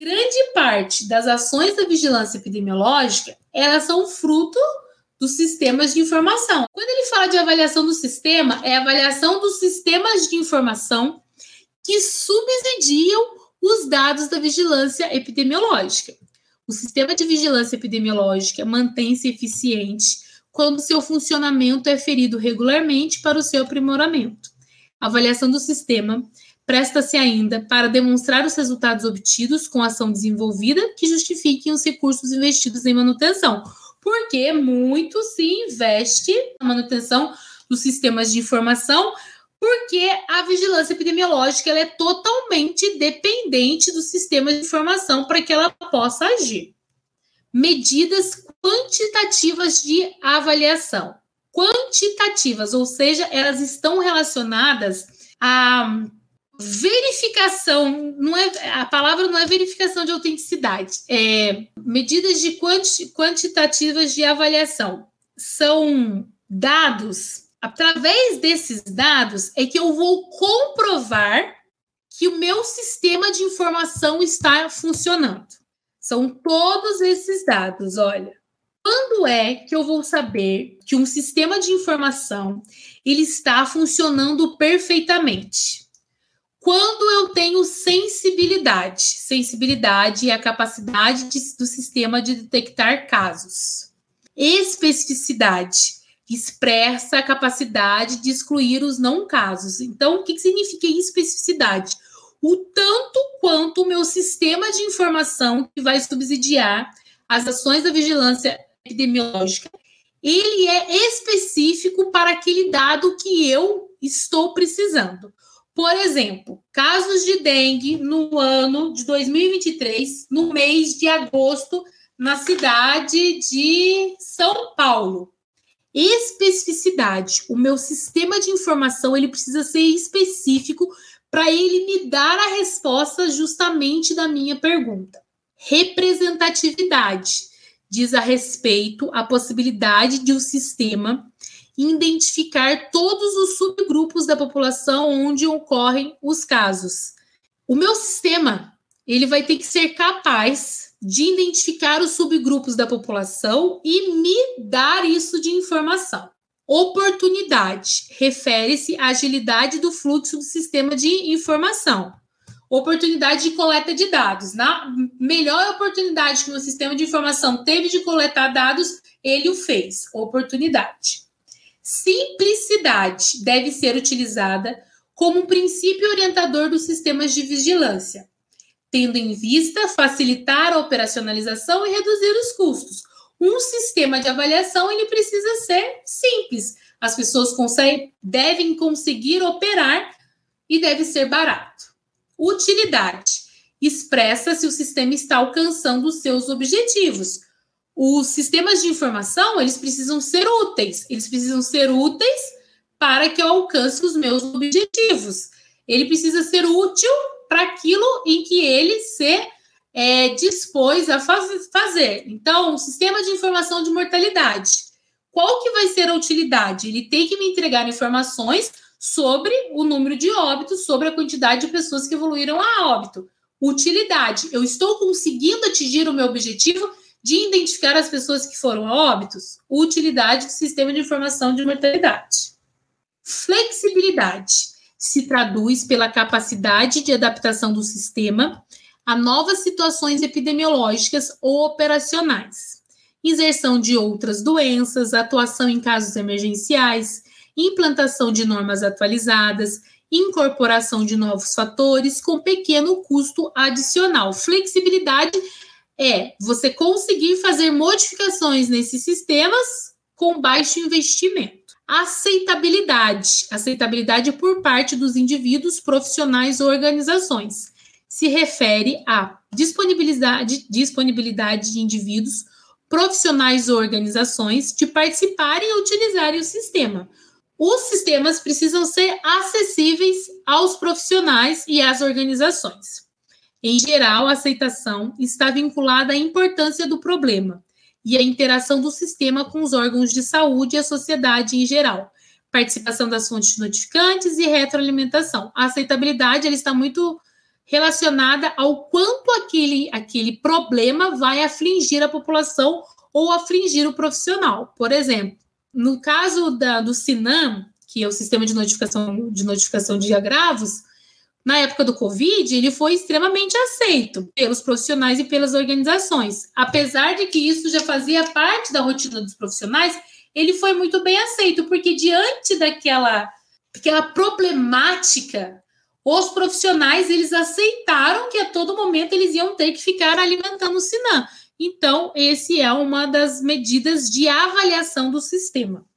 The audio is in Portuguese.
Grande parte das ações da vigilância epidemiológica, elas são fruto dos sistemas de informação. Quando ele fala de avaliação do sistema, é avaliação dos sistemas de informação que subsidiam os dados da vigilância epidemiológica. O sistema de vigilância epidemiológica mantém-se eficiente quando seu funcionamento é ferido regularmente para o seu aprimoramento. A avaliação do sistema presta-se ainda para demonstrar os resultados obtidos com ação desenvolvida que justifiquem os recursos investidos em manutenção, porque muito se investe na manutenção dos sistemas de informação, porque a vigilância epidemiológica é totalmente dependente do sistema de informação para que ela possa agir. Medidas quantitativas de avaliação. Quantitativas, ou seja, elas estão relacionadas a verificação, não é a palavra não é verificação de autenticidade, é medidas de quanti, quantitativas de avaliação. São dados, através desses dados é que eu vou comprovar que o meu sistema de informação está funcionando. São todos esses dados, olha. Quando é que eu vou saber que um sistema de informação ele está funcionando perfeitamente? Quando eu tenho sensibilidade, sensibilidade é a capacidade de, do sistema de detectar casos. Especificidade expressa a capacidade de excluir os não casos. Então, o que, significa especificidade? O tanto quanto o meu sistema de informação que vai subsidiar as ações da vigilância epidemiológica, ele é específico para aquele dado que eu estou precisando. Por exemplo, casos de dengue no ano de 2023, no mês de agosto, na cidade de São Paulo. Especificidade. O meu sistema de informação ele precisa ser específico para ele me dar a resposta justamente da minha pergunta. Representatividade diz a respeito à possibilidade de o um sistema identificar todos os subgrupos da população onde ocorrem os casos. O meu sistema, ele vai ter que ser capaz de identificar os subgrupos da população e me dar isso de informação. Oportunidade refere-se à agilidade do fluxo do sistema de informação. Oportunidade de coleta de dados. Na melhor oportunidade que o sistema de informação teve de coletar dados, ele o fez. Oportunidade. Simplicidade deve ser utilizada como um princípio orientador dos sistemas de vigilância, tendo em vista facilitar a operacionalização e reduzir os custos. Um sistema de avaliação ele precisa ser simples. As pessoas conseguem, devem conseguir operar e deve ser barato. Utilidade expressa se o sistema está alcançando os seus objetivos os sistemas de informação, eles precisam ser úteis, eles precisam ser úteis para que eu alcance os meus objetivos. Ele precisa ser útil para aquilo em que ele se é, dispôs a faz, fazer. Então, o sistema de informação de mortalidade, qual que vai ser a utilidade? Ele tem que me entregar informações sobre o número de óbitos, sobre a quantidade de pessoas que evoluíram a óbito. Utilidade, eu estou conseguindo atingir o meu objetivo de identificar as pessoas que foram a óbitos, utilidade do sistema de informação de mortalidade. Flexibilidade se traduz pela capacidade de adaptação do sistema a novas situações epidemiológicas ou operacionais, inserção de outras doenças, atuação em casos emergenciais, implantação de normas atualizadas, incorporação de novos fatores com pequeno custo adicional. Flexibilidade é você conseguir fazer modificações nesses sistemas com baixo investimento. Aceitabilidade. Aceitabilidade por parte dos indivíduos, profissionais ou organizações. Se refere à disponibilidade, disponibilidade de indivíduos, profissionais ou organizações de participarem e utilizarem o sistema. Os sistemas precisam ser acessíveis aos profissionais e às organizações. Em geral, a aceitação está vinculada à importância do problema e à interação do sistema com os órgãos de saúde e a sociedade em geral. Participação das fontes notificantes e retroalimentação. A aceitabilidade ela está muito relacionada ao quanto aquele, aquele problema vai afligir a população ou afligir o profissional. Por exemplo, no caso da, do SINAM, que é o sistema de notificação de notificação de agravos, na época do Covid, ele foi extremamente aceito pelos profissionais e pelas organizações. Apesar de que isso já fazia parte da rotina dos profissionais, ele foi muito bem aceito, porque diante daquela, daquela problemática, os profissionais eles aceitaram que a todo momento eles iam ter que ficar alimentando o Sinam. Então, esse é uma das medidas de avaliação do sistema.